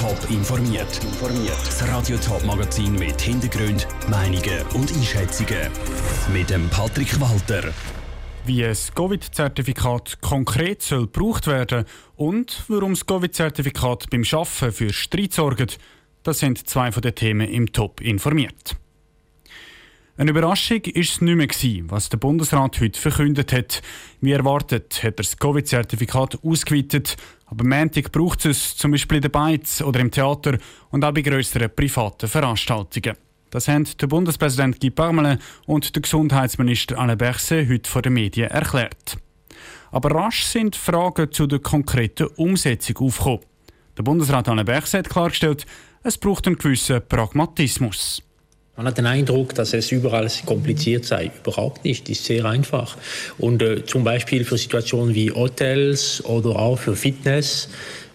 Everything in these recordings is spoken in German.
Top informiert. Das Radio Top Magazin mit Hintergrund, Meinungen und Einschätzungen mit dem Patrick Walter. Wie ein Covid-Zertifikat konkret soll gebraucht werden und warum das Covid-Zertifikat beim Schaffen für Streit sorgt, das sind zwei von den Themen im Top informiert. Eine Überraschung war es nicht mehr, was der Bundesrat heute verkündet hat. Wie erwartet hat er das Covid-Zertifikat ausgeweitet, aber Montag braucht es zum Beispiel in den Beiz oder im Theater und auch bei grösseren privaten Veranstaltungen. Das haben der Bundespräsident Guy Parmelin und der Gesundheitsminister Alain Berset heute vor den Medien erklärt. Aber rasch sind Fragen zu der konkreten Umsetzung aufgekommen. Der Bundesrat Alain Berset hat klargestellt, es braucht einen gewissen Pragmatismus. Man hat den Eindruck, dass es überall kompliziert sei. Überhaupt nicht, ist sehr einfach. Und äh, zum Beispiel für Situationen wie Hotels oder auch für Fitness,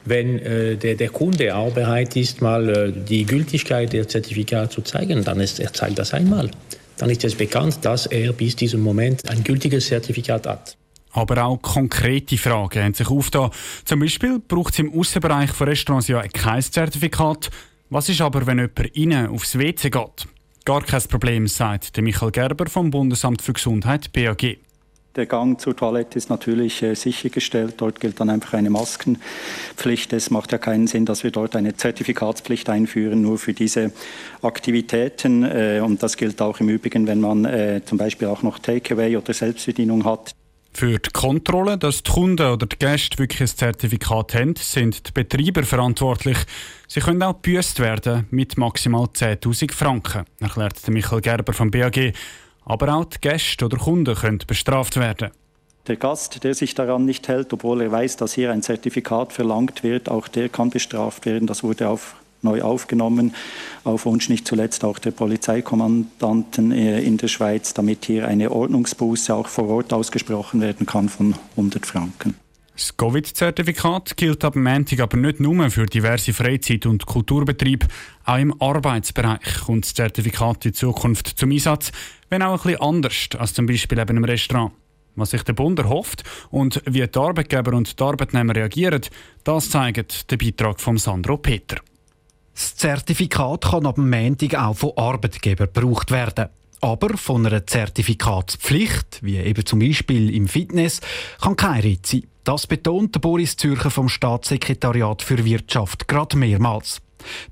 wenn äh, der, der, Kunde auch bereit ist, mal äh, die Gültigkeit der Zertifikate zu zeigen, dann ist er zeigt das einmal. Dann ist es bekannt, dass er bis diesem Moment ein gültiges Zertifikat hat. Aber auch konkrete Fragen haben sich aufgetan. Zum Beispiel braucht es im Außenbereich von Restaurants ja kein Zertifikat. Was ist aber, wenn jemand innen aufs WC geht? Gar kein Problem, sagt Michael Gerber vom Bundesamt für Gesundheit BAG. Der Gang zur Toilette ist natürlich äh, sichergestellt. Dort gilt dann einfach eine Maskenpflicht. Es macht ja keinen Sinn, dass wir dort eine Zertifikatspflicht einführen, nur für diese Aktivitäten. Äh, und das gilt auch im Übrigen, wenn man äh, zum Beispiel auch noch Takeaway oder Selbstbedienung hat. Für die Kontrolle, dass die Kunden oder die Gäste wirklich ein Zertifikat haben, sind die Betreiber verantwortlich. Sie können auch gebüßt werden mit maximal 10.000 Franken, erklärt Michael Gerber vom BAG. Aber auch die Gäste oder Kunden können bestraft werden. Der Gast, der sich daran nicht hält, obwohl er weiß, dass hier ein Zertifikat verlangt wird, auch der kann bestraft werden. Das wurde auf neu aufgenommen, auf Wunsch nicht zuletzt auch der Polizeikommandanten äh, in der Schweiz, damit hier eine Ordnungsbuße auch vor Ort ausgesprochen werden kann von 100 Franken. Das Covid-Zertifikat gilt ab Montag aber nicht nur für diverse Freizeit- und Kulturbetriebe. Auch im Arbeitsbereich kommt das Zertifikat in Zukunft zum Einsatz, wenn auch ein bisschen anders als zum Beispiel eben im Restaurant. Was sich der Bund erhofft und wie die Arbeitgeber und die Arbeitnehmer reagieren, das zeigt der Beitrag von Sandro Peter. Das Zertifikat kann ab Montag auch von Arbeitgebern gebraucht werden. Aber von einer Zertifikatspflicht, wie eben zum Beispiel im Fitness, kann keine Rede sein. Das betont Boris Zürcher vom Staatssekretariat für Wirtschaft gerade mehrmals.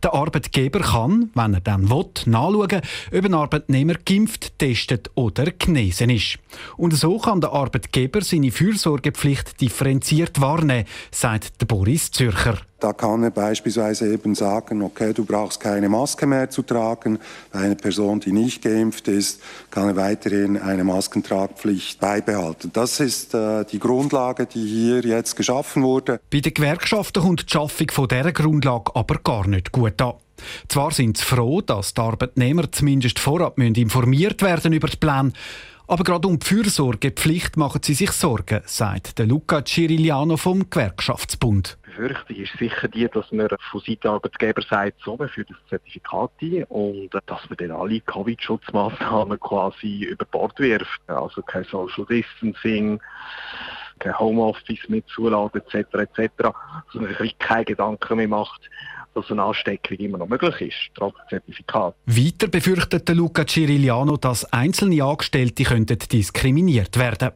Der Arbeitgeber kann, wenn er dann will, nachschauen, ob ein Arbeitnehmer geimpft, testet oder genesen ist. Und so kann der Arbeitgeber seine Fürsorgepflicht differenziert wahrnehmen, sagt Boris Zürcher. Da kann er beispielsweise eben sagen, okay, du brauchst keine Maske mehr zu tragen. Bei einer Person, die nicht geimpft ist, kann er weiterhin eine Maskentragpflicht beibehalten. Das ist äh, die Grundlage, die hier jetzt geschaffen wurde. Bei den Gewerkschaften kommt die Schaffung von dieser Grundlage aber gar nicht gut an. Zwar sind sie froh, dass die Arbeitnehmer zumindest vorab informiert werden über den Plan, aber gerade um die Fürsorgepflicht machen sie sich Sorgen, sagt Luca Ciriliano vom Gewerkschaftsbund. Befürchtung ist sicher die, dass man von Seiten Arbeitgeber sagt, so, führen das Zertifikat ein und dass man dann alle Covid-Schutzmaßnahmen quasi über Bord wirft. Also kein Social Distancing, kein Homeoffice mit zuladen etc. etc. Dass man sich keine Gedanken mehr macht, dass eine Ansteckung immer noch möglich ist, trotz Zertifikat. Weiter befürchtet Luca Ciriliano, dass einzelne Angestellte könnten diskriminiert werden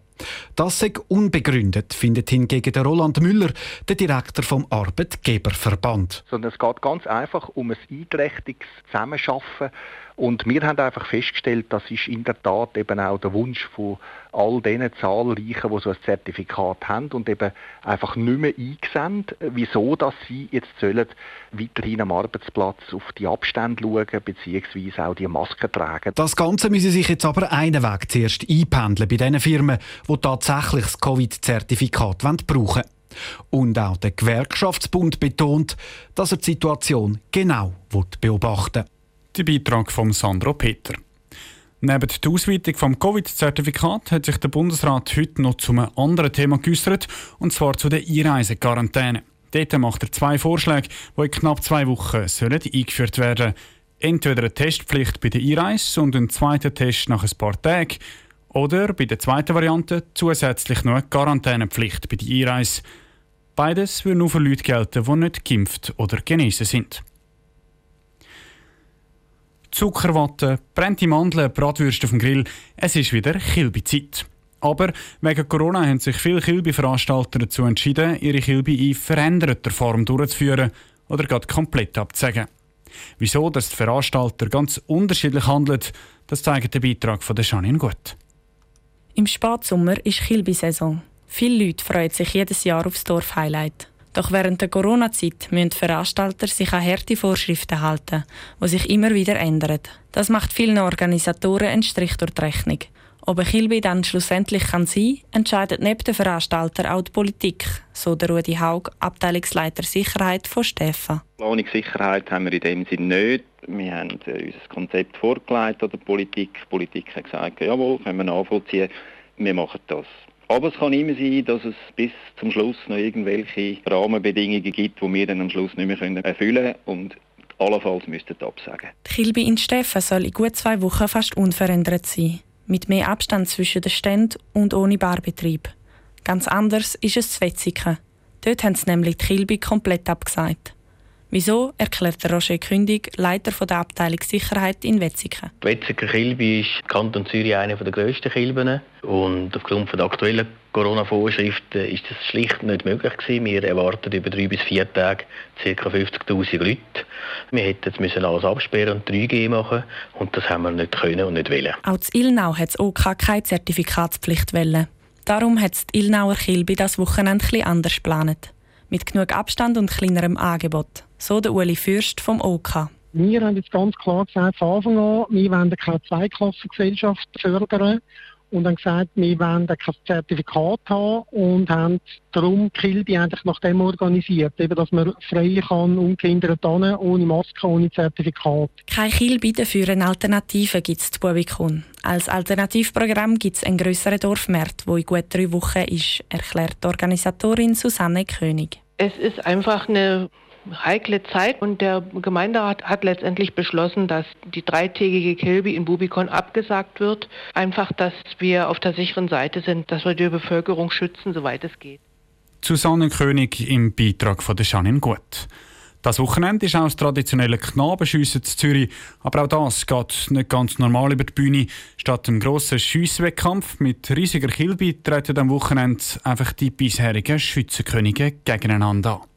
das sei unbegründet, findet hingegen der Roland Müller, der Direktor vom Arbeitgeberverband. Sondern es geht ganz einfach um ein einträchtiges Zusammenarbeiten und wir haben einfach festgestellt, das ist in der Tat eben auch der Wunsch von all diesen Zahlreichen, die so ein Zertifikat haben und eben einfach nicht mehr eingesehen, wieso dass sie jetzt sollen weiterhin am Arbeitsplatz auf die Abstände schauen bzw. auch die Masken tragen. Das Ganze müsse sich jetzt aber einen Weg zuerst einpendeln bei den Firmen, die tatsächlich das Covid-Zertifikat brauchen wollen. Und auch der Gewerkschaftsbund betont, dass er die Situation genau beobachten will. Der Beitrag von Sandro Peter. Neben der Ausweitung vom Covid-Zertifikat hat sich der Bundesrat heute noch zu einem anderen Thema geäußert, und zwar zu der Einreisequarantäne. Dort macht er zwei Vorschläge, die in knapp zwei Wochen sollen eingeführt werden Entweder eine Testpflicht bei der Einreise und ein zweiter Test nach ein paar Tagen, oder bei der zweiten Variante zusätzlich noch eine Quarantänepflicht bei der Einreise. Beides würde nur für Leute gelten, die nicht geimpft oder genesen sind. Zuckerwatte, brennte Mandeln, Bratwürste auf dem Grill. Es ist wieder Kilbi-Zeit. Aber wegen Corona haben sich viele Kilbi-Veranstalter dazu entschieden, ihre Kilbi in veränderter Form durchzuführen oder gerade komplett abzusagen. Wieso dass die Veranstalter ganz unterschiedlich handeln, das zeigt der Beitrag von Janine Gut. Im Spätsommer ist Kilbi-Saison. Viele Leute freuen sich jedes Jahr aufs Dorf-Highlight. Doch während der Corona-Zeit müssen Veranstalter sich an harte Vorschriften halten, die sich immer wieder ändern. Das macht vielen Organisatoren einen Strich durch die Rechnung. Ob ein Kilby dann schlussendlich kann sein entscheidet neben den Veranstalter auch die Politik, so der Rudi Haug, Abteilungsleiter Sicherheit von Steffen. Planungssicherheit haben wir in dem Sinne nicht. Wir haben äh, unser Konzept vorgelegt an der Politik. Die Politik hat gesagt, jawohl, können wir nachvollziehen, wir machen das. Aber es kann immer sein, dass es bis zum Schluss noch irgendwelche Rahmenbedingungen gibt, die wir dann am Schluss nicht mehr erfüllen können und allenfalls müssten absagen. Die Kilby in Steffen soll in gut zwei Wochen fast unverändert sein, mit mehr Abstand zwischen den Ständen und ohne Barbetrieb. Ganz anders ist es zu Wetzigen. Dort haben sie nämlich die Kilby komplett abgesagt. Wieso, erklärt Roger Kündig, Leiter der Abteilung Sicherheit in Wetzikon. Die Wetziger Kilbe ist Kanton Zürich eine der grössten Kilben und aufgrund der aktuellen Corona-Vorschriften ist das schlicht nicht möglich gewesen. Wir erwarten über drei bis vier Tage ca. 50'000 Leute. Wir hätten jetzt müssen alles absperren und 3G machen und das haben wir nicht können und nicht wollen. Auch in Ilnau hat es OK keine Zertifikatspflicht wollen. Darum hat die Ilnauer Kilbe das Wochenende etwas anders geplant. Mit genug Abstand und kleinerem Angebot. So der Uli Fürst vom OK. Wir haben jetzt ganz klar gesagt, von Anfang an, wir wollen keine Zweiklassengesellschaft fördern und haben gesagt, wir wollen kein Zertifikat haben und haben darum Kilby eigentlich nach dem organisiert, eben, dass man frei kann, ungehindert hin, ohne Maske, ohne Zertifikat. Kein Kilby dafür eine Alternative gibt es zu Bubikon. Als Alternativprogramm gibt es einen grösseren Dorfmarkt, der in gut drei Wochen ist, erklärt die Organisatorin Susanne König. Es ist einfach eine heikle Zeit und der Gemeinderat hat letztendlich beschlossen, dass die dreitägige Kilby in Bubikon abgesagt wird. Einfach, dass wir auf der sicheren Seite sind, dass wir die Bevölkerung schützen, soweit es geht. Susanne König im Beitrag von der Janine Gut. Das Wochenende ist auch das traditionelle Knabenschiessen zu Zürich. Aber auch das geht nicht ganz normal über die Bühne. Statt einem grossen Schiesswettkampf mit riesiger Kilby treten am Wochenende einfach die bisherigen Schützenkönige gegeneinander an.